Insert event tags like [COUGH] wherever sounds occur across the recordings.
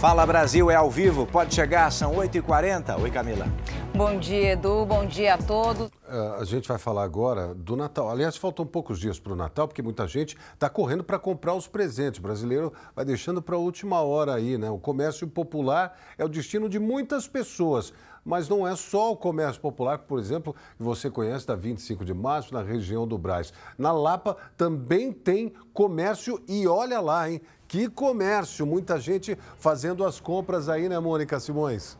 Fala Brasil é ao vivo, pode chegar, são 8h40. Oi, Camila. Bom dia, Edu. Bom dia a todos. Uh, a gente vai falar agora do Natal. Aliás, faltam poucos dias para o Natal, porque muita gente está correndo para comprar os presentes. O brasileiro vai deixando para a última hora aí, né? O comércio popular é o destino de muitas pessoas. Mas não é só o comércio popular, por exemplo, que você conhece da 25 de março, na região do Braz. Na Lapa também tem comércio e olha lá, hein? Que comércio! Muita gente fazendo as compras aí, né, Mônica Simões?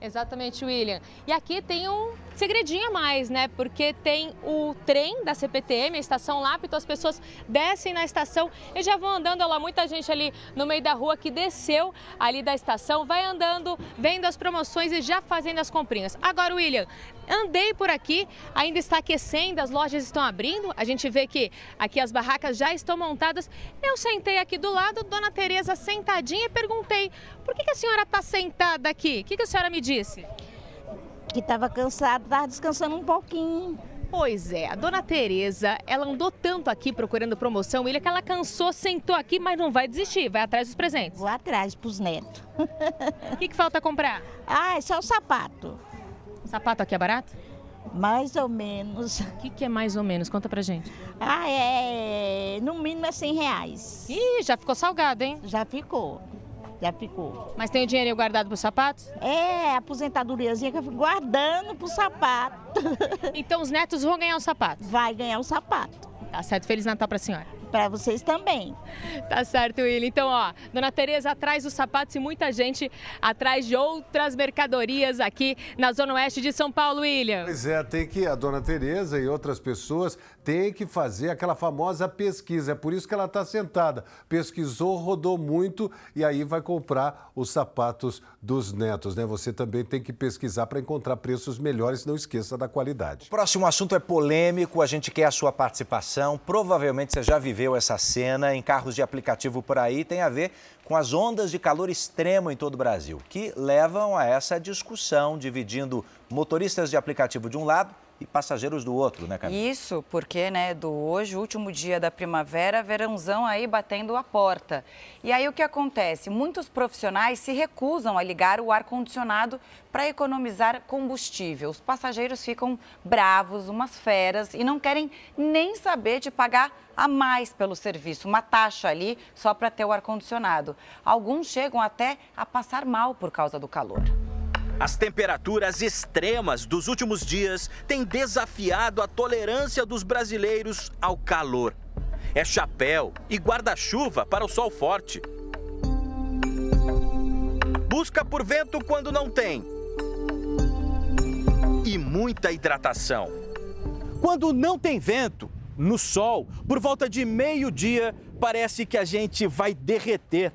Exatamente, William. E aqui tem um segredinho a mais, né? Porque tem o trem da CPTM, a estação Lápito, as pessoas descem na estação e já vão andando. Lá, muita gente ali no meio da rua que desceu ali da estação, vai andando, vendo as promoções e já fazendo as comprinhas. Agora, William, andei por aqui, ainda está aquecendo, as lojas estão abrindo, a gente vê que aqui as barracas já estão montadas. Eu sentei aqui do lado, Dona Tereza sentadinha e perguntei, por que, que a senhora está sentada aqui? O que, que a senhora me disse? que estava cansado, estava descansando um pouquinho. Pois é, a dona Tereza, ela andou tanto aqui procurando promoção, William, que ela cansou, sentou aqui, mas não vai desistir, vai atrás dos presentes. Vou atrás pros netos. O que, que falta comprar? Ah, é só o sapato. O sapato aqui é barato? Mais ou menos. O que, que é mais ou menos? Conta pra gente. Ah, é. No mínimo é 100 reais. Ih, já ficou salgado, hein? Já ficou já ficou. Mas tem o dinheiro guardado para sapatos? É, a aposentadoriazinha que eu fico guardando para o sapato. Então os netos vão ganhar o sapato? Vai ganhar o sapato. Tá certo. Feliz Natal para a senhora. Para vocês também. Tá certo, William. Então, ó, Dona Tereza atrás dos sapatos e muita gente atrás de outras mercadorias aqui na Zona Oeste de São Paulo, William. Pois é, tem que a Dona Tereza e outras pessoas têm que fazer aquela famosa pesquisa. É por isso que ela está sentada. Pesquisou, rodou muito e aí vai comprar os sapatos dos netos, né? Você também tem que pesquisar para encontrar preços melhores, não esqueça da qualidade. O próximo assunto é polêmico, a gente quer a sua participação. Provavelmente você já viveu essa cena em carros de aplicativo por aí, tem a ver com as ondas de calor extremo em todo o Brasil, que levam a essa discussão, dividindo motoristas de aplicativo de um lado e passageiros do outro, né, Camila? Isso, porque, né, do hoje, último dia da primavera, verãozão aí batendo a porta. E aí o que acontece? Muitos profissionais se recusam a ligar o ar-condicionado para economizar combustível. Os passageiros ficam bravos, umas feras, e não querem nem saber de pagar a mais pelo serviço, uma taxa ali só para ter o ar-condicionado. Alguns chegam até a passar mal por causa do calor. As temperaturas extremas dos últimos dias têm desafiado a tolerância dos brasileiros ao calor. É chapéu e guarda-chuva para o sol forte. Busca por vento quando não tem. E muita hidratação. Quando não tem vento, no sol, por volta de meio-dia, parece que a gente vai derreter.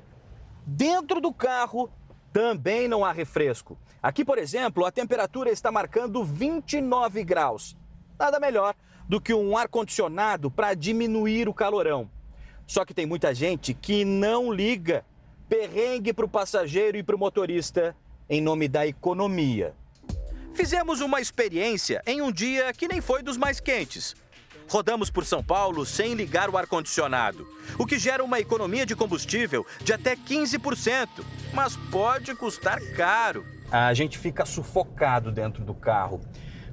Dentro do carro também não há refresco. Aqui, por exemplo, a temperatura está marcando 29 graus. Nada melhor do que um ar-condicionado para diminuir o calorão. Só que tem muita gente que não liga. Perrengue para o passageiro e para o motorista em nome da economia. Fizemos uma experiência em um dia que nem foi dos mais quentes. Rodamos por São Paulo sem ligar o ar-condicionado, o que gera uma economia de combustível de até 15%, mas pode custar caro a gente fica sufocado dentro do carro.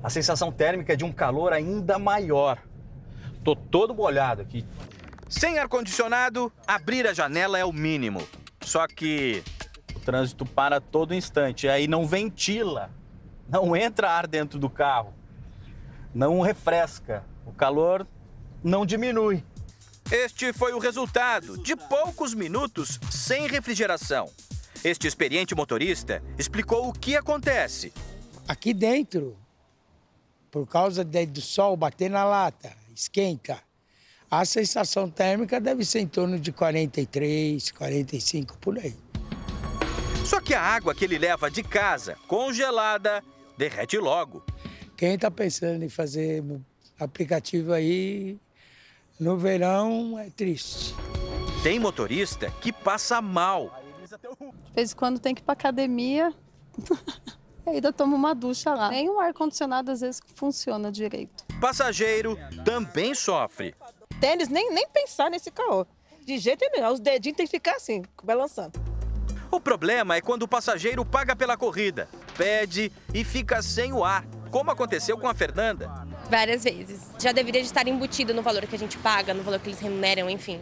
A sensação térmica é de um calor ainda maior. Tô todo molhado aqui. Sem ar-condicionado, abrir a janela é o mínimo. Só que o trânsito para todo instante, aí não ventila, não entra ar dentro do carro, não refresca, o calor não diminui. Este foi o resultado de poucos minutos sem refrigeração. Este experiente motorista explicou o que acontece. Aqui dentro, por causa do sol bater na lata, esquenta. A sensação térmica deve ser em torno de 43, 45 por aí. Só que a água que ele leva de casa, congelada, derrete logo. Quem está pensando em fazer aplicativo aí no verão é triste. Tem motorista que passa mal de vez em quando tem que ir pra academia. [LAUGHS] ainda tomo uma ducha lá. Nem o ar-condicionado às vezes funciona direito. Passageiro também sofre. Tênis, nem, nem pensar nesse calor. De jeito nenhum, os dedinhos tem que ficar assim, balançando. O problema é quando o passageiro paga pela corrida, pede e fica sem o ar, como aconteceu com a Fernanda. Várias vezes. Já deveria estar embutido no valor que a gente paga, no valor que eles remuneram, enfim.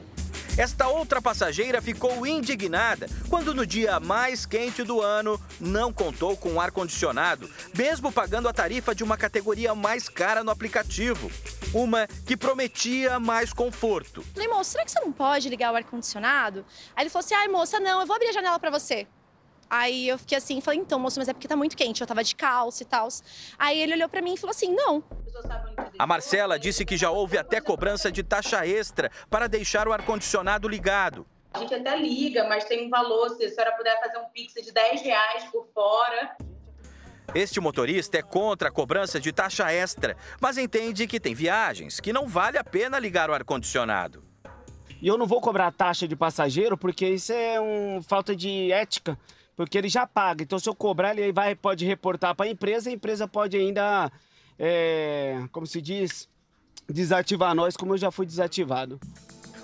Esta outra passageira ficou indignada quando no dia mais quente do ano não contou com ar-condicionado, mesmo pagando a tarifa de uma categoria mais cara no aplicativo. Uma que prometia mais conforto. Falei, moço, será que você não pode ligar o ar-condicionado? Aí ele falou assim: ai, moça, não, eu vou abrir a janela para você. Aí eu fiquei assim, falei, então, moço, mas é porque tá muito quente, eu tava de calça e tal. Aí ele olhou para mim e falou assim: não. A Marcela disse que já houve até cobrança de taxa extra para deixar o ar-condicionado ligado. A gente até liga, mas tem um valor, se a senhora puder fazer um pix de 10 reais por fora. Este motorista é contra a cobrança de taxa extra, mas entende que tem viagens que não vale a pena ligar o ar-condicionado. E eu não vou cobrar taxa de passageiro porque isso é uma falta de ética, porque ele já paga. Então, se eu cobrar, ele vai, pode reportar para a empresa, a empresa pode ainda, é, como se diz, desativar nós, como eu já fui desativado.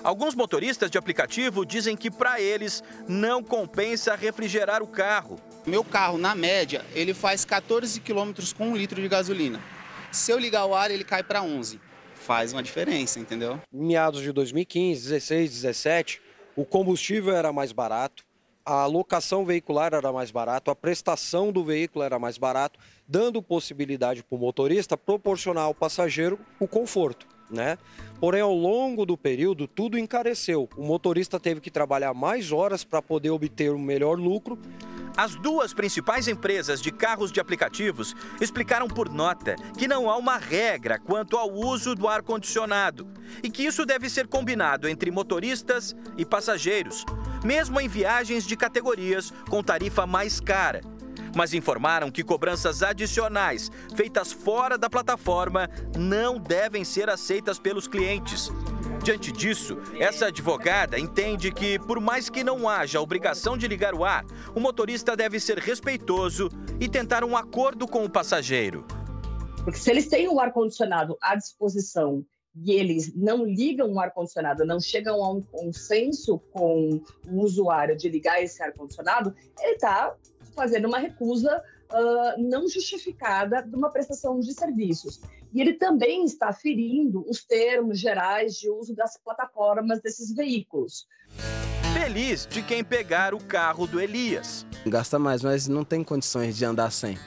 Alguns motoristas de aplicativo dizem que para eles não compensa refrigerar o carro. Meu carro, na média, ele faz 14 quilômetros com um litro de gasolina. Se eu ligar o ar, ele cai para 11. Faz uma diferença, entendeu? Meados de 2015, 16, 17, o combustível era mais barato, a locação veicular era mais barato, a prestação do veículo era mais barato, dando possibilidade para o motorista proporcionar ao passageiro o conforto. Né? Porém, ao longo do período, tudo encareceu. O motorista teve que trabalhar mais horas para poder obter um melhor lucro. As duas principais empresas de carros de aplicativos explicaram por nota que não há uma regra quanto ao uso do ar-condicionado e que isso deve ser combinado entre motoristas e passageiros, mesmo em viagens de categorias com tarifa mais cara mas informaram que cobranças adicionais feitas fora da plataforma não devem ser aceitas pelos clientes. Diante disso, essa advogada entende que, por mais que não haja obrigação de ligar o ar, o motorista deve ser respeitoso e tentar um acordo com o passageiro. Porque se eles têm o ar-condicionado à disposição e eles não ligam o ar-condicionado, não chegam a um consenso com o usuário de ligar esse ar-condicionado, ele está fazendo uma recusa uh, não justificada de uma prestação de serviços. E ele também está ferindo os termos gerais de uso das plataformas desses veículos. Feliz de quem pegar o carro do Elias. Gasta mais, mas não tem condições de andar sem.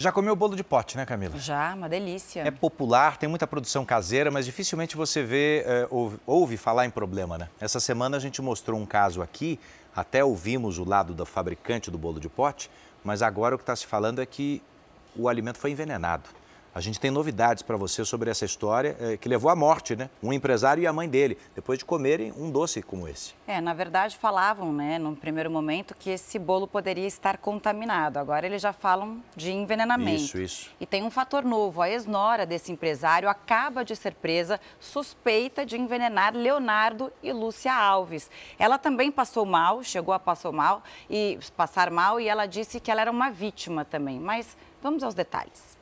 Já comeu bolo de pote, né, Camila? Já, uma delícia. É popular, tem muita produção caseira, mas dificilmente você vê, é, ouve, ouve, falar em problema, né? Essa semana a gente mostrou um caso aqui, até ouvimos o lado do fabricante do bolo de pote, mas agora o que está se falando é que o alimento foi envenenado. A gente tem novidades para você sobre essa história é, que levou à morte, né? Um empresário e a mãe dele, depois de comerem um doce como esse. É, na verdade falavam, né, no primeiro momento, que esse bolo poderia estar contaminado. Agora eles já falam de envenenamento. Isso, isso. E tem um fator novo. A ex-nora desse empresário acaba de ser presa suspeita de envenenar Leonardo e Lúcia Alves. Ela também passou mal, chegou a passar mal e passar mal e ela disse que ela era uma vítima também. Mas vamos aos detalhes.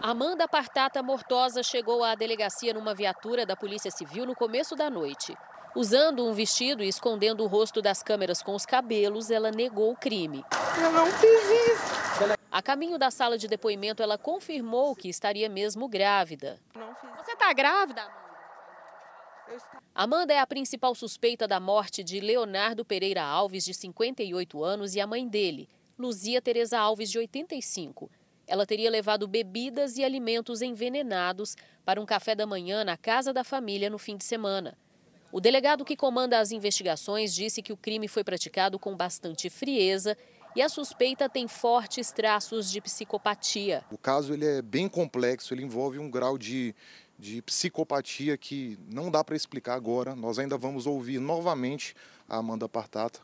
Amanda Partata Mortosa chegou à delegacia numa viatura da Polícia Civil no começo da noite. Usando um vestido e escondendo o rosto das câmeras com os cabelos, ela negou o crime. Eu não fiz isso. A caminho da sala de depoimento, ela confirmou que estaria mesmo grávida. Você está grávida, Amanda é a principal suspeita da morte de Leonardo Pereira Alves, de 58 anos, e a mãe dele, Luzia Teresa Alves, de 85. Ela teria levado bebidas e alimentos envenenados para um café da manhã na casa da família no fim de semana. O delegado que comanda as investigações disse que o crime foi praticado com bastante frieza e a suspeita tem fortes traços de psicopatia. O caso ele é bem complexo, ele envolve um grau de, de psicopatia que não dá para explicar agora. Nós ainda vamos ouvir novamente a Amanda Partata.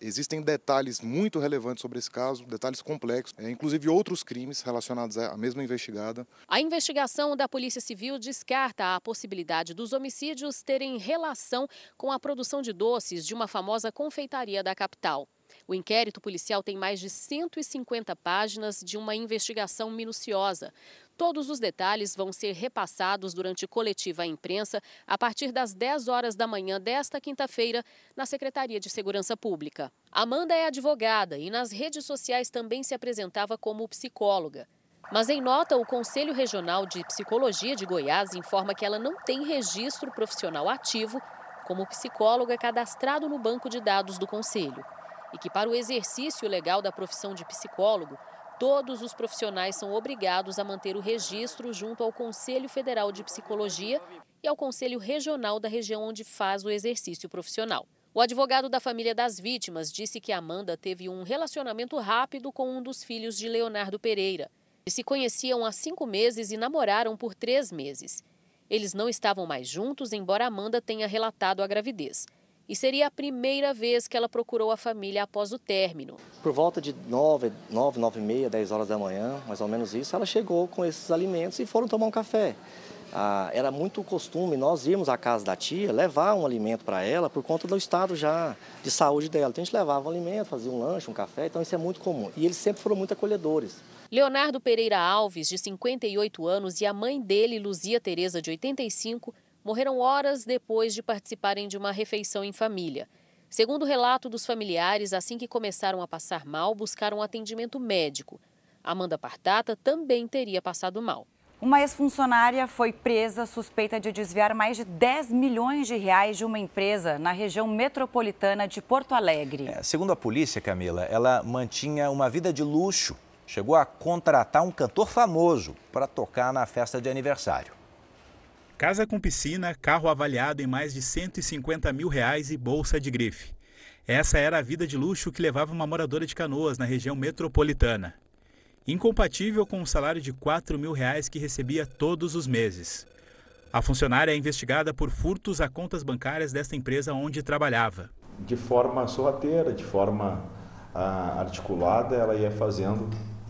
Existem detalhes muito relevantes sobre esse caso, detalhes complexos, é, inclusive outros crimes relacionados à mesma investigada. A investigação da Polícia Civil descarta a possibilidade dos homicídios terem relação com a produção de doces de uma famosa confeitaria da capital. O inquérito policial tem mais de 150 páginas de uma investigação minuciosa. Todos os detalhes vão ser repassados durante coletiva à imprensa a partir das 10 horas da manhã desta quinta-feira na Secretaria de Segurança Pública. Amanda é advogada e nas redes sociais também se apresentava como psicóloga. Mas em nota, o Conselho Regional de Psicologia de Goiás informa que ela não tem registro profissional ativo como psicóloga cadastrado no banco de dados do Conselho e que para o exercício legal da profissão de psicólogo Todos os profissionais são obrigados a manter o registro junto ao Conselho Federal de Psicologia e ao Conselho Regional da região onde faz o exercício profissional. O advogado da família das vítimas disse que Amanda teve um relacionamento rápido com um dos filhos de Leonardo Pereira. Eles se conheciam há cinco meses e namoraram por três meses. Eles não estavam mais juntos, embora Amanda tenha relatado a gravidez e seria a primeira vez que ela procurou a família após o término. Por volta de 9, 9, 9 e meia, 10 horas da manhã, mais ou menos isso, ela chegou com esses alimentos e foram tomar um café. Ah, era muito costume nós irmos à casa da tia levar um alimento para ela por conta do estado já de saúde dela. Então a gente levava um alimento, fazia um lanche, um café, então isso é muito comum. E eles sempre foram muito acolhedores. Leonardo Pereira Alves, de 58 anos, e a mãe dele, Luzia Tereza, de 85, morreram horas depois de participarem de uma refeição em família. Segundo o relato dos familiares, assim que começaram a passar mal, buscaram atendimento médico. Amanda Partata também teria passado mal. Uma ex-funcionária foi presa suspeita de desviar mais de 10 milhões de reais de uma empresa na região metropolitana de Porto Alegre. É, segundo a polícia, Camila, ela mantinha uma vida de luxo. Chegou a contratar um cantor famoso para tocar na festa de aniversário. Casa com piscina, carro avaliado em mais de 150 mil reais e bolsa de grife. Essa era a vida de luxo que levava uma moradora de Canoas, na região metropolitana. Incompatível com o salário de 4 mil reais que recebia todos os meses. A funcionária é investigada por furtos a contas bancárias desta empresa onde trabalhava. De forma sorrateira, de forma ah, articulada, ela ia fazendo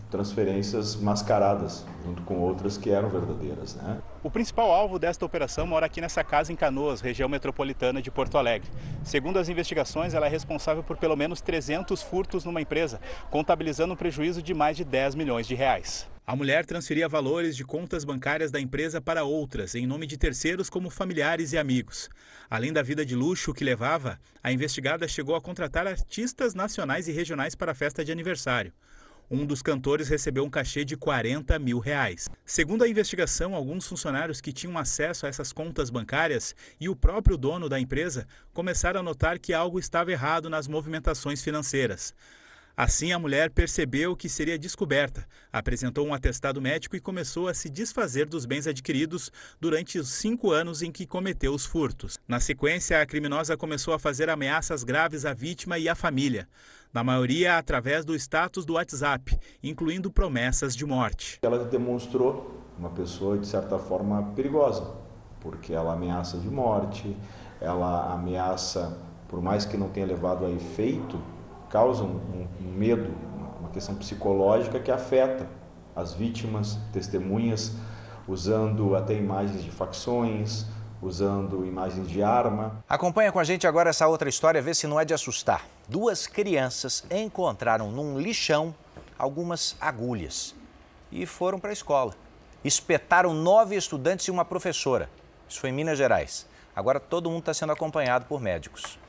transferências mascaradas, junto com outras que eram verdadeiras. Né? O principal alvo desta operação mora aqui nessa casa em Canoas, região metropolitana de Porto Alegre. Segundo as investigações, ela é responsável por pelo menos 300 furtos numa empresa, contabilizando um prejuízo de mais de 10 milhões de reais. A mulher transferia valores de contas bancárias da empresa para outras, em nome de terceiros como familiares e amigos. Além da vida de luxo que levava, a investigada chegou a contratar artistas nacionais e regionais para a festa de aniversário. Um dos cantores recebeu um cachê de 40 mil reais. Segundo a investigação, alguns funcionários que tinham acesso a essas contas bancárias e o próprio dono da empresa começaram a notar que algo estava errado nas movimentações financeiras. Assim, a mulher percebeu que seria descoberta, apresentou um atestado médico e começou a se desfazer dos bens adquiridos durante os cinco anos em que cometeu os furtos. Na sequência, a criminosa começou a fazer ameaças graves à vítima e à família, na maioria através do status do WhatsApp, incluindo promessas de morte. Ela demonstrou uma pessoa, de certa forma, perigosa, porque ela ameaça de morte, ela ameaça, por mais que não tenha levado a efeito, causa um, um medo, uma questão psicológica que afeta as vítimas, testemunhas, usando até imagens de facções, usando imagens de arma. Acompanha com a gente agora essa outra história, vê se não é de assustar. Duas crianças encontraram num lixão algumas agulhas e foram para a escola. Espetaram nove estudantes e uma professora. Isso foi em Minas Gerais. Agora todo mundo está sendo acompanhado por médicos.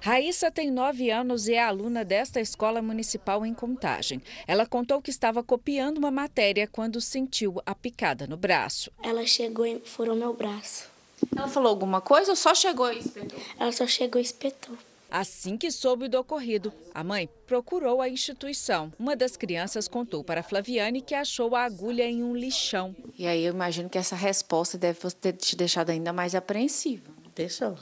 Raíssa tem nove anos e é aluna desta escola municipal em Contagem. Ela contou que estava copiando uma matéria quando sentiu a picada no braço. Ela chegou e furou meu braço. Ela falou alguma coisa ou só chegou e espetou? Ela só chegou e espetou. Assim que soube do ocorrido, a mãe procurou a instituição. Uma das crianças contou para Flaviane que achou a agulha em um lixão. E aí eu imagino que essa resposta deve ter te deixado ainda mais apreensiva. Deixou.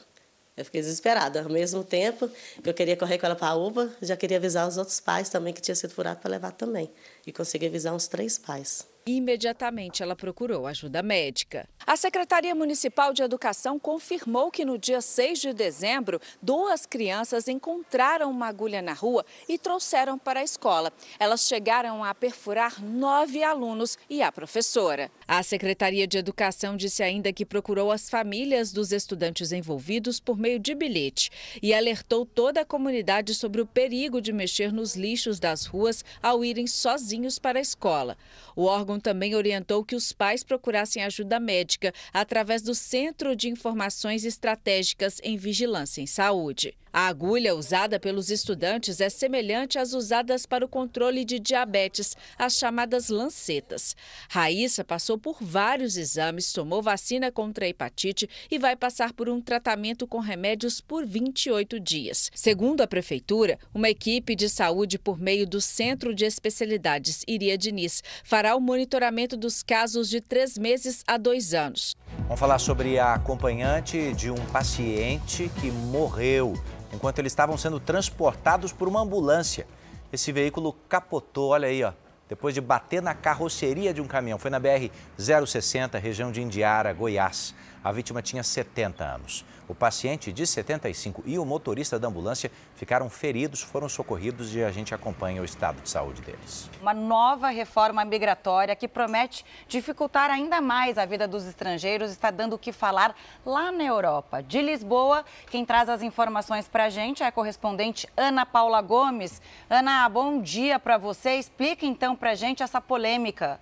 Eu fiquei desesperada. Ao mesmo tempo que eu queria correr com ela para a UBA, já queria avisar os outros pais também que tinha sido furado para levar também. E consegui avisar uns três pais. Imediatamente ela procurou ajuda médica. A Secretaria Municipal de Educação confirmou que no dia 6 de dezembro, duas crianças encontraram uma agulha na rua e trouxeram para a escola. Elas chegaram a perfurar nove alunos e a professora. A Secretaria de Educação disse ainda que procurou as famílias dos estudantes envolvidos por meio de bilhete e alertou toda a comunidade sobre o perigo de mexer nos lixos das ruas ao irem sozinhos para a escola. O órgão órgão também orientou que os pais procurassem ajuda médica através do Centro de Informações Estratégicas em Vigilância em Saúde. A agulha usada pelos estudantes é semelhante às usadas para o controle de diabetes, as chamadas lancetas. Raíssa passou por vários exames, tomou vacina contra a hepatite e vai passar por um tratamento com remédios por 28 dias. Segundo a prefeitura, uma equipe de saúde por meio do Centro de Especialidades Iria Diniz fará o monitoramento dos casos de três meses a dois anos. Vamos falar sobre a acompanhante de um paciente que morreu enquanto eles estavam sendo transportados por uma ambulância. Esse veículo capotou, olha aí, ó, depois de bater na carroceria de um caminhão. Foi na BR 060, região de Indiara, Goiás. A vítima tinha 70 anos. O paciente de 75 e o motorista da ambulância ficaram feridos, foram socorridos e a gente acompanha o estado de saúde deles. Uma nova reforma migratória que promete dificultar ainda mais a vida dos estrangeiros está dando o que falar lá na Europa. De Lisboa, quem traz as informações para a gente é a correspondente Ana Paula Gomes. Ana, bom dia para você. Explica então para a gente essa polêmica.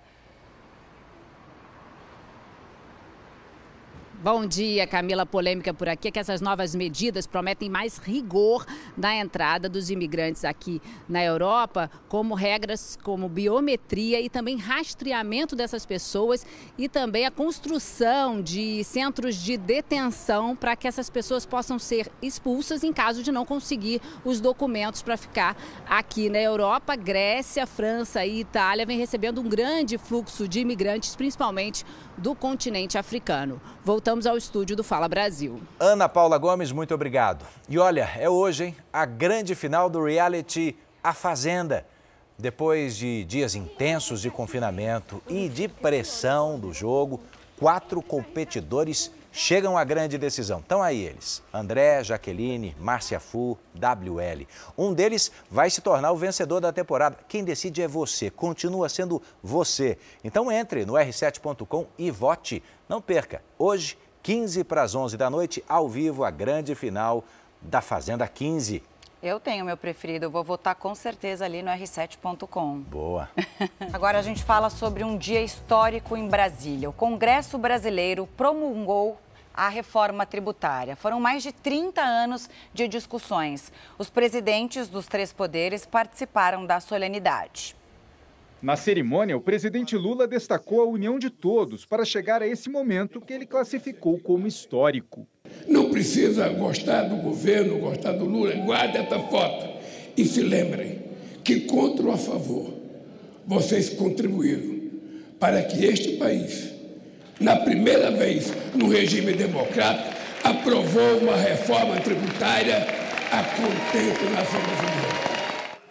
Bom dia, Camila. Polêmica por aqui é que essas novas medidas prometem mais rigor na entrada dos imigrantes aqui na Europa, como regras como biometria e também rastreamento dessas pessoas e também a construção de centros de detenção para que essas pessoas possam ser expulsas em caso de não conseguir os documentos para ficar aqui na Europa. Grécia, França e Itália vêm recebendo um grande fluxo de imigrantes, principalmente do continente africano. Voltamos ao estúdio do Fala Brasil. Ana Paula Gomes, muito obrigado. E olha, é hoje, hein, a grande final do reality A Fazenda. Depois de dias intensos de confinamento e de pressão do jogo, quatro competidores chegam à grande decisão. Estão aí eles: André, Jaqueline, Márcia Fu, WL. Um deles vai se tornar o vencedor da temporada. Quem decide é você, continua sendo você. Então entre no r7.com e vote. Não perca, hoje, 15 para as 11 da noite, ao vivo, a grande final da Fazenda 15. Eu tenho meu preferido, eu vou votar com certeza ali no r7.com. Boa. [LAUGHS] Agora a gente fala sobre um dia histórico em Brasília. O Congresso Brasileiro promulgou a reforma tributária. Foram mais de 30 anos de discussões. Os presidentes dos três poderes participaram da solenidade. Na cerimônia, o presidente Lula destacou a união de todos para chegar a esse momento que ele classificou como histórico. Não precisa gostar do governo, gostar do Lula, guarde essa foto e se lembrem que, contra ou a favor, vocês contribuíram para que este país na primeira vez no regime democrático, aprovou uma reforma tributária a contento nação brasileira.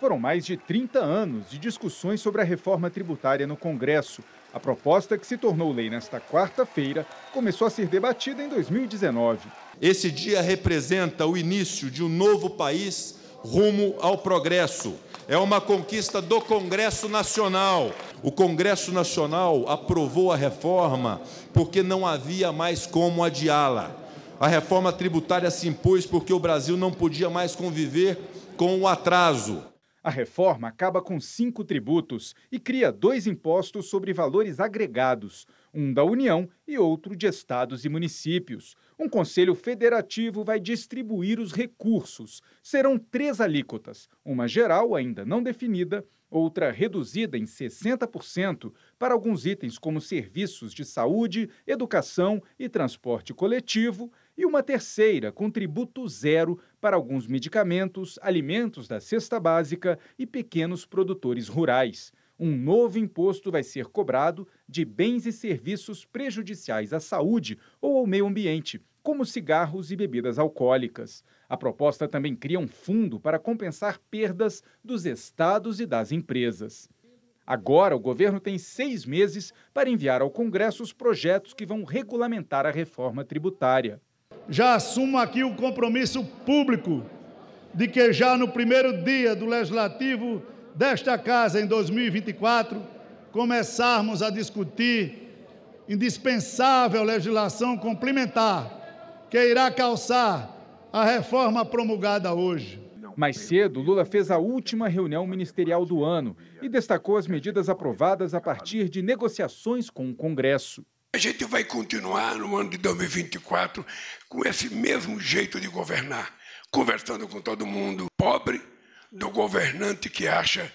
Foram mais de 30 anos de discussões sobre a reforma tributária no Congresso. A proposta, que se tornou lei nesta quarta-feira, começou a ser debatida em 2019. Esse dia representa o início de um novo país rumo ao progresso. É uma conquista do Congresso Nacional. O Congresso Nacional aprovou a reforma porque não havia mais como adiá-la. A reforma tributária se impôs porque o Brasil não podia mais conviver com o atraso. A reforma acaba com cinco tributos e cria dois impostos sobre valores agregados, um da União e outro de estados e municípios. Um conselho federativo vai distribuir os recursos. Serão três alíquotas, uma geral ainda não definida outra reduzida em 60% para alguns itens como serviços de saúde, educação e transporte coletivo, e uma terceira com tributo zero para alguns medicamentos, alimentos da cesta básica e pequenos produtores rurais. Um novo imposto vai ser cobrado de bens e serviços prejudiciais à saúde ou ao meio ambiente, como cigarros e bebidas alcoólicas. A proposta também cria um fundo para compensar perdas dos estados e das empresas. Agora, o governo tem seis meses para enviar ao Congresso os projetos que vão regulamentar a reforma tributária. Já assumo aqui o compromisso público de que já no primeiro dia do legislativo desta casa, em 2024, começarmos a discutir indispensável legislação complementar que irá calçar a reforma promulgada hoje. Mais cedo, Lula fez a última reunião ministerial do ano e destacou as medidas aprovadas a partir de negociações com o Congresso. A gente vai continuar no ano de 2024 com esse mesmo jeito de governar, conversando com todo mundo, pobre do governante que acha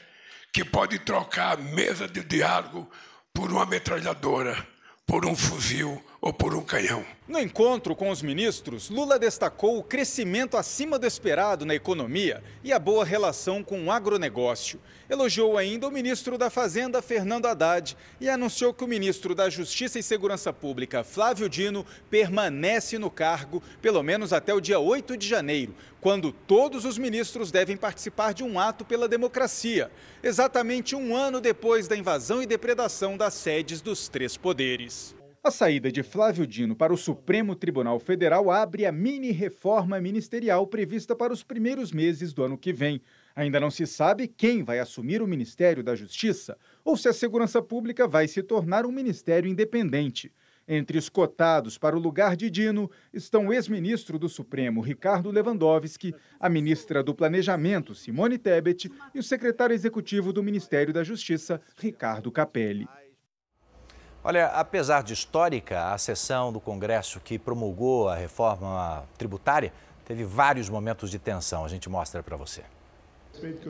que pode trocar a mesa de diálogo por uma metralhadora, por um fuzil ou por um canhão. No encontro com os ministros, Lula destacou o crescimento acima do esperado na economia e a boa relação com o agronegócio. Elogiou ainda o ministro da Fazenda, Fernando Haddad, e anunciou que o ministro da Justiça e Segurança Pública, Flávio Dino, permanece no cargo pelo menos até o dia 8 de janeiro, quando todos os ministros devem participar de um ato pela democracia, exatamente um ano depois da invasão e depredação das sedes dos três poderes. A saída de Flávio Dino para o Supremo Tribunal Federal abre a mini reforma ministerial prevista para os primeiros meses do ano que vem. Ainda não se sabe quem vai assumir o Ministério da Justiça ou se a Segurança Pública vai se tornar um ministério independente. Entre os cotados para o lugar de Dino estão o ex-ministro do Supremo, Ricardo Lewandowski, a ministra do Planejamento, Simone Tebet, e o secretário executivo do Ministério da Justiça, Ricardo Capelli. Olha, apesar de histórica, a sessão do Congresso que promulgou a reforma tributária teve vários momentos de tensão. A gente mostra para você.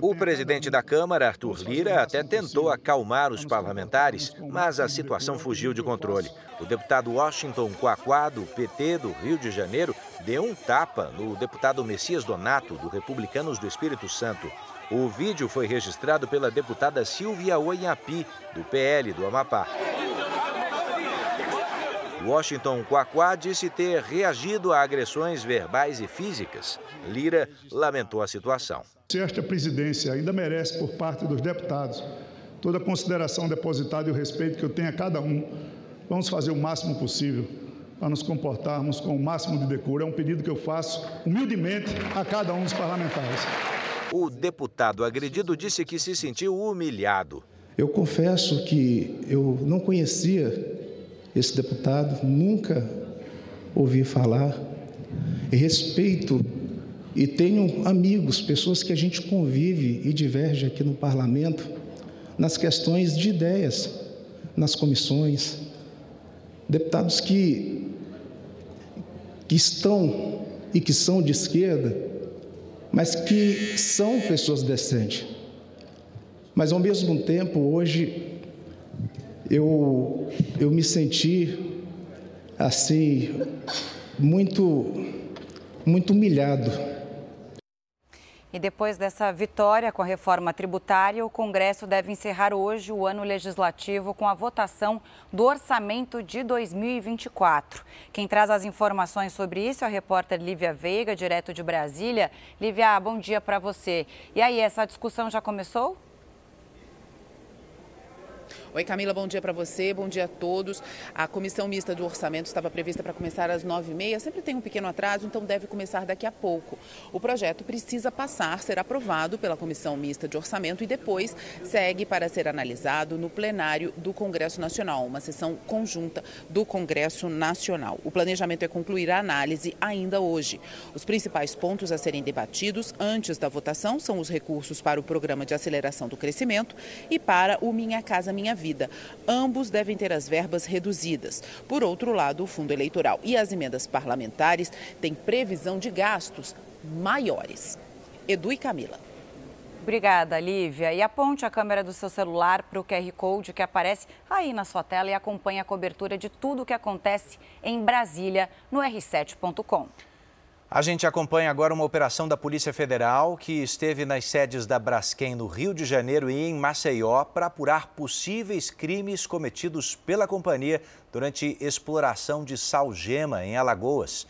O presidente da Câmara, Arthur Lira, até tentou acalmar os parlamentares, mas a situação fugiu de controle. O deputado Washington Quaquá, do PT do Rio de Janeiro, deu um tapa no deputado Messias Donato, do Republicanos do Espírito Santo. O vídeo foi registrado pela deputada Silvia Oinhapi, do PL do Amapá. Washington Quaquá disse ter reagido a agressões verbais e físicas. Lira lamentou a situação. Se esta presidência ainda merece, por parte dos deputados, toda a consideração depositada e o respeito que eu tenho a cada um, vamos fazer o máximo possível para nos comportarmos com o máximo de decoro. É um pedido que eu faço humildemente a cada um dos parlamentares. O deputado agredido disse que se sentiu humilhado. Eu confesso que eu não conhecia esse deputado, nunca ouvi falar. Respeito e tenho amigos, pessoas que a gente convive e diverge aqui no parlamento nas questões de ideias, nas comissões. Deputados que, que estão e que são de esquerda, mas que são pessoas decentes. Mas ao mesmo tempo, hoje, eu, eu me senti assim, muito, muito humilhado. E depois dessa vitória com a reforma tributária, o Congresso deve encerrar hoje o ano legislativo com a votação do orçamento de 2024. Quem traz as informações sobre isso é a repórter Lívia Veiga, direto de Brasília. Lívia, bom dia para você. E aí, essa discussão já começou? Oi, Camila, bom dia para você, bom dia a todos. A comissão mista do orçamento estava prevista para começar às nove e meia, sempre tem um pequeno atraso, então deve começar daqui a pouco. O projeto precisa passar, ser aprovado pela comissão mista de orçamento e depois segue para ser analisado no plenário do Congresso Nacional, uma sessão conjunta do Congresso Nacional. O planejamento é concluir a análise ainda hoje. Os principais pontos a serem debatidos antes da votação são os recursos para o Programa de Aceleração do Crescimento e para o Minha Casa Minha Vida. Ambos devem ter as verbas reduzidas. Por outro lado, o fundo eleitoral e as emendas parlamentares têm previsão de gastos maiores. Edu e Camila. Obrigada, Lívia. E aponte a câmera do seu celular para o QR Code que aparece aí na sua tela e acompanhe a cobertura de tudo o que acontece em Brasília no r7.com. A gente acompanha agora uma operação da Polícia Federal que esteve nas sedes da Braskem no Rio de Janeiro e em Maceió para apurar possíveis crimes cometidos pela companhia durante exploração de salgema em Alagoas.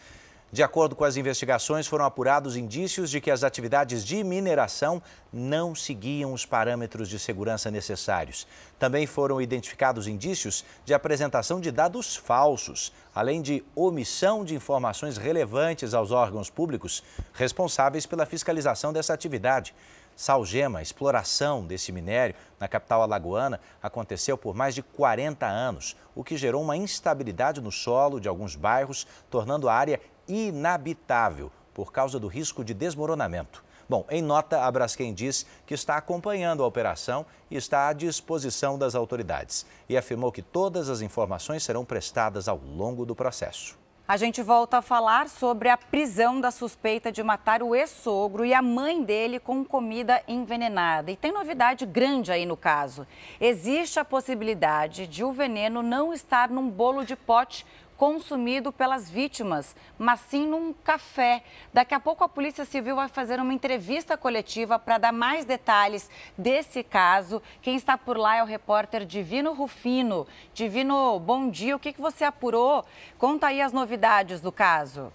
De acordo com as investigações, foram apurados indícios de que as atividades de mineração não seguiam os parâmetros de segurança necessários. Também foram identificados indícios de apresentação de dados falsos, além de omissão de informações relevantes aos órgãos públicos responsáveis pela fiscalização dessa atividade. Salgema, exploração desse minério na capital alagoana, aconteceu por mais de 40 anos, o que gerou uma instabilidade no solo de alguns bairros, tornando a área inabitável por causa do risco de desmoronamento. Bom, em nota, a Braskem diz que está acompanhando a operação e está à disposição das autoridades. E afirmou que todas as informações serão prestadas ao longo do processo. A gente volta a falar sobre a prisão da suspeita de matar o ex-sogro e a mãe dele com comida envenenada. E tem novidade grande aí no caso. Existe a possibilidade de o veneno não estar num bolo de pote consumido pelas vítimas, mas sim num café. Daqui a pouco a Polícia Civil vai fazer uma entrevista coletiva para dar mais detalhes desse caso. Quem está por lá é o repórter Divino Rufino. Divino, bom dia. O que, que você apurou? Conta aí as novidades do caso.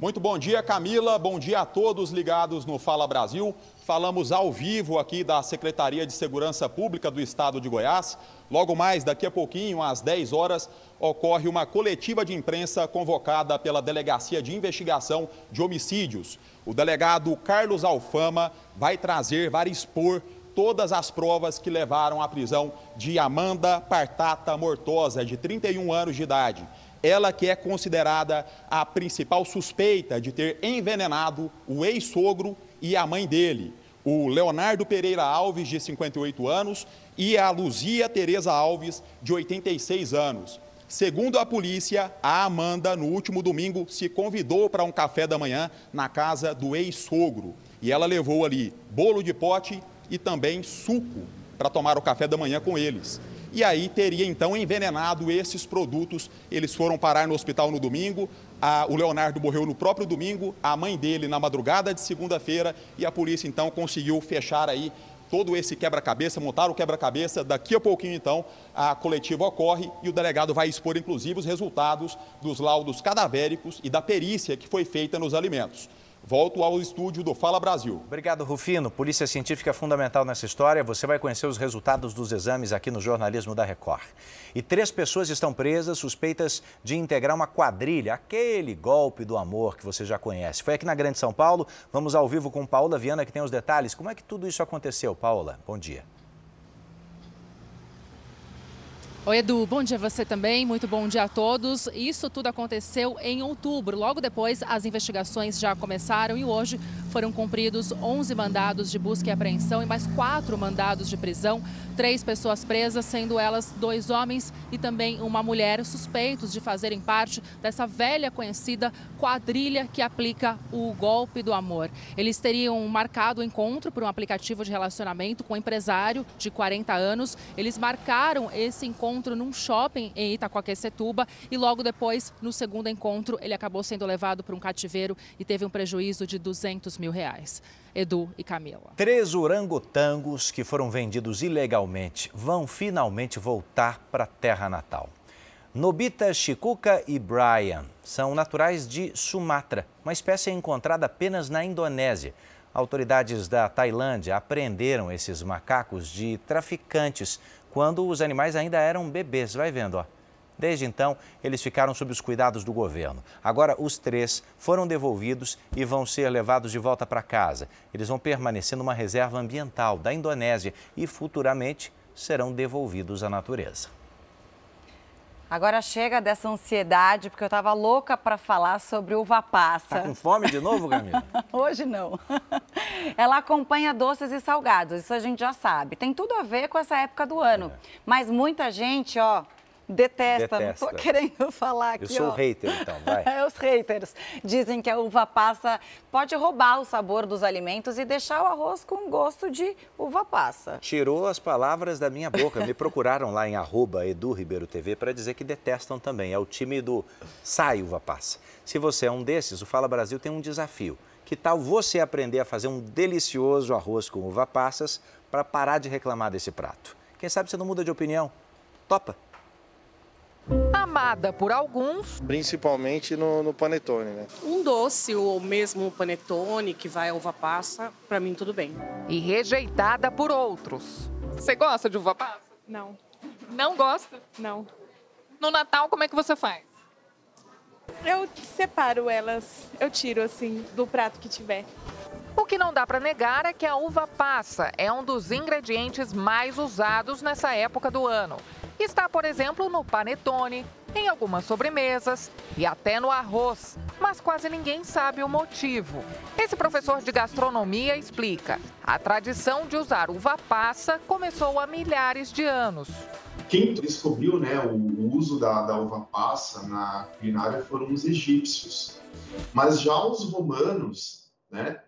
Muito bom dia, Camila. Bom dia a todos ligados no Fala Brasil. Falamos ao vivo aqui da Secretaria de Segurança Pública do Estado de Goiás. Logo mais, daqui a pouquinho, às 10 horas, ocorre uma coletiva de imprensa convocada pela Delegacia de Investigação de Homicídios. O delegado Carlos Alfama vai trazer, vai expor todas as provas que levaram à prisão de Amanda Partata Mortosa, de 31 anos de idade ela que é considerada a principal suspeita de ter envenenado o ex-sogro e a mãe dele, o Leonardo Pereira Alves, de 58 anos, e a Luzia Tereza Alves, de 86 anos. Segundo a polícia, a Amanda, no último domingo, se convidou para um café da manhã na casa do ex-sogro. E ela levou ali bolo de pote e também suco para tomar o café da manhã com eles e aí teria então envenenado esses produtos. Eles foram parar no hospital no domingo, a, o Leonardo morreu no próprio domingo, a mãe dele na madrugada de segunda-feira e a polícia então conseguiu fechar aí todo esse quebra-cabeça, montar o quebra-cabeça. Daqui a pouquinho, então, a coletiva ocorre e o delegado vai expor, inclusive, os resultados dos laudos cadavéricos e da perícia que foi feita nos alimentos. Volto ao estúdio do Fala Brasil. Obrigado, Rufino. Polícia Científica é fundamental nessa história. Você vai conhecer os resultados dos exames aqui no jornalismo da Record. E três pessoas estão presas, suspeitas de integrar uma quadrilha, aquele golpe do amor que você já conhece. Foi aqui na Grande São Paulo. Vamos ao vivo com Paula Viana, que tem os detalhes. Como é que tudo isso aconteceu, Paula? Bom dia. Oi, Edu, bom dia a você também, muito bom dia a todos. Isso tudo aconteceu em outubro. Logo depois, as investigações já começaram e hoje foram cumpridos 11 mandados de busca e apreensão e mais quatro mandados de prisão. Três pessoas presas, sendo elas dois homens e também uma mulher, suspeitos de fazerem parte dessa velha conhecida quadrilha que aplica o golpe do amor. Eles teriam marcado o encontro por um aplicativo de relacionamento com um empresário de 40 anos. Eles marcaram esse encontro encontro num shopping em Itacoaquecetuba e logo depois, no segundo encontro, ele acabou sendo levado para um cativeiro e teve um prejuízo de 200 mil reais. Edu e Camila. Três orangotangos que foram vendidos ilegalmente vão finalmente voltar para a terra natal. Nobita Chikuka e Brian são naturais de Sumatra, uma espécie encontrada apenas na Indonésia. Autoridades da Tailândia apreenderam esses macacos de traficantes quando os animais ainda eram bebês. Vai vendo, ó. Desde então, eles ficaram sob os cuidados do governo. Agora, os três foram devolvidos e vão ser levados de volta para casa. Eles vão permanecer numa reserva ambiental da Indonésia e futuramente serão devolvidos à natureza. Agora chega dessa ansiedade, porque eu estava louca para falar sobre uva passa. Tá com fome de novo, Camila? [LAUGHS] Hoje não. [LAUGHS] Ela acompanha doces e salgados, isso a gente já sabe. Tem tudo a ver com essa época do ano. É. Mas muita gente, ó, Detesta, Detesta, não tô querendo falar aqui. Eu sou ó. hater, então, vai. [LAUGHS] é, os haters dizem que a uva passa pode roubar o sabor dos alimentos e deixar o arroz com gosto de uva passa. Tirou as palavras da minha boca. Me procuraram lá em arroba Edu Ribeiro TV para dizer que detestam também. É o time do sai uva passa. Se você é um desses, o Fala Brasil tem um desafio. Que tal você aprender a fazer um delicioso arroz com uva passas para parar de reclamar desse prato? Quem sabe você não muda de opinião? Topa! Amada por alguns. Principalmente no, no panetone, né? Um doce ou mesmo um panetone que vai a uva passa, para mim tudo bem. E rejeitada por outros. Você gosta de uva passa? Não. Não gosta? Não. No Natal, como é que você faz? Eu separo elas, eu tiro assim do prato que tiver. O que não dá para negar é que a uva passa é um dos ingredientes mais usados nessa época do ano. Está, por exemplo, no panetone, em algumas sobremesas e até no arroz, mas quase ninguém sabe o motivo. Esse professor de gastronomia explica. A tradição de usar uva passa começou há milhares de anos. Quem descobriu né, o uso da, da uva passa na culinária foram os egípcios. Mas já os romanos né,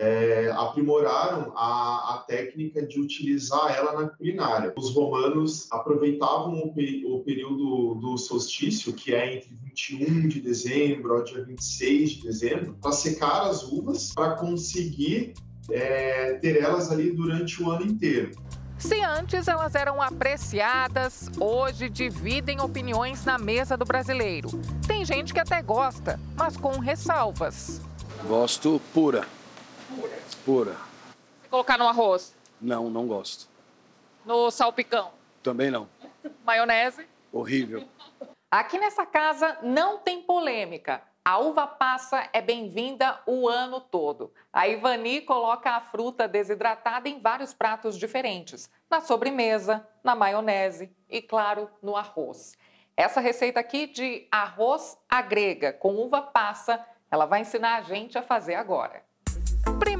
é, aprimoraram a, a, técnica de utilizar ela na culinária. Os romanos aproveitavam o, o, período do solstício, que é entre 21 de dezembro ao dia 26 de dezembro, para secar as uvas, para conseguir é, ter elas ali durante o ano inteiro. Se antes elas eram apreciadas, hoje dividem opiniões na mesa do brasileiro. Tem gente que até gosta, mas com ressalvas. Gosto pura. Pura. Colocar no arroz? Não, não gosto. No salpicão? Também não. Maionese? Horrível. Aqui nessa casa não tem polêmica. A uva passa é bem-vinda o ano todo. A Ivani coloca a fruta desidratada em vários pratos diferentes, na sobremesa, na maionese e, claro, no arroz. Essa receita aqui de arroz à grega com uva passa, ela vai ensinar a gente a fazer agora.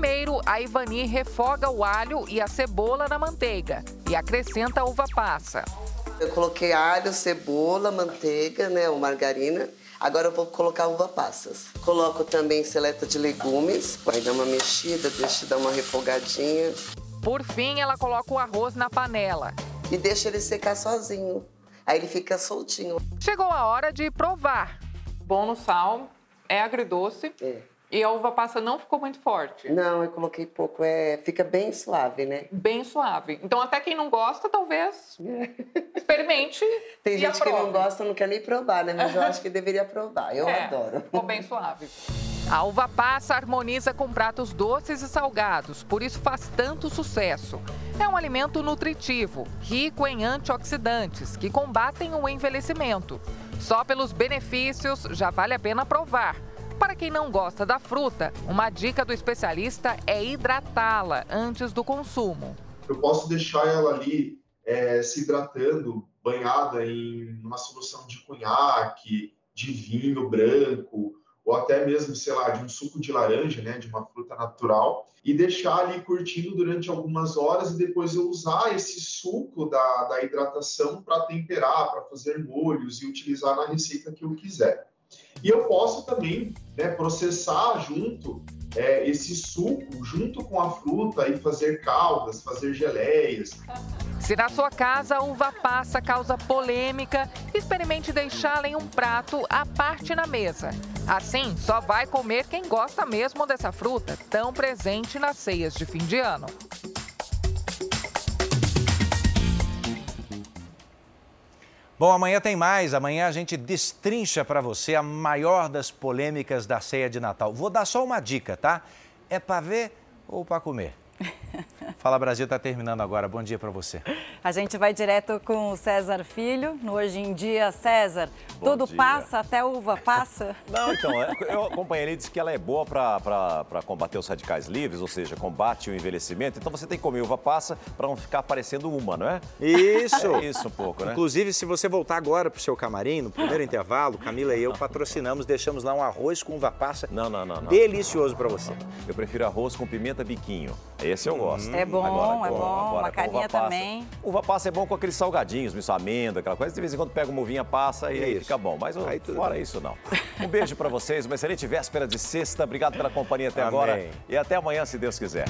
Primeiro, a Ivani refoga o alho e a cebola na manteiga e acrescenta a uva passa. Eu coloquei alho, cebola, manteiga, né, ou margarina Agora eu vou colocar uva passas. Coloco também seleta de legumes, vai dar uma mexida, deixa dar uma refogadinha. Por fim, ela coloca o arroz na panela. E deixa ele secar sozinho. Aí ele fica soltinho. Chegou a hora de provar. Bom no sal, é agridoce. É. E a uva passa não ficou muito forte? Não, eu coloquei pouco. É, fica bem suave, né? Bem suave. Então, até quem não gosta, talvez [LAUGHS] experimente. Tem gente aprove. que não gosta, não quer nem provar, né? Mas eu [LAUGHS] acho que deveria provar. Eu é, adoro. Ficou bem suave. A uva passa harmoniza com pratos doces e salgados, por isso faz tanto sucesso. É um alimento nutritivo, rico em antioxidantes, que combatem o envelhecimento. Só pelos benefícios já vale a pena provar. Para quem não gosta da fruta, uma dica do especialista é hidratá-la antes do consumo. Eu posso deixar ela ali é, se hidratando, banhada em uma solução de cunhaque, de vinho branco, ou até mesmo, sei lá, de um suco de laranja, né, de uma fruta natural, e deixar ali curtindo durante algumas horas e depois eu usar esse suco da, da hidratação para temperar, para fazer molhos e utilizar na receita que eu quiser. E eu posso também né, processar junto é, esse suco, junto com a fruta, e fazer caldas, fazer geleias. Se na sua casa a uva passa causa polêmica, experimente deixá-la em um prato à parte na mesa. Assim, só vai comer quem gosta mesmo dessa fruta, tão presente nas ceias de fim de ano. Bom, amanhã tem mais. Amanhã a gente destrincha para você a maior das polêmicas da ceia de Natal. Vou dar só uma dica, tá? É para ver ou para comer? Fala Brasil está terminando agora. Bom dia para você. A gente vai direto com o César Filho. No Hoje em Dia, César, Bom tudo dia. passa, até uva passa? [LAUGHS] Não, então, é, eu acompanhei ele disse que ela é boa para combater os radicais livres, ou seja, combate o envelhecimento. Então você tem que comer uva passa para não ficar parecendo uma, não é? Isso. É isso um pouco, né? Inclusive, se você voltar agora para o seu camarim, no primeiro intervalo, Camila e eu patrocinamos, deixamos lá um arroz com uva passa. Não, não, não. não. Delicioso para você. Eu prefiro arroz com pimenta biquinho. Esse eu gosto. É bom, agora, é bom. Agora, uma carinha também. Uva passa é bom com aqueles salgadinhos, miso amêndoa, aquela coisa. De vez em quando pega uma uvinha passa e aí fica bom. Mas aí, fora bem. isso, não. Um beijo para vocês, uma excelente véspera de sexta. Obrigado pela companhia até Amém. agora. E até amanhã, se Deus quiser.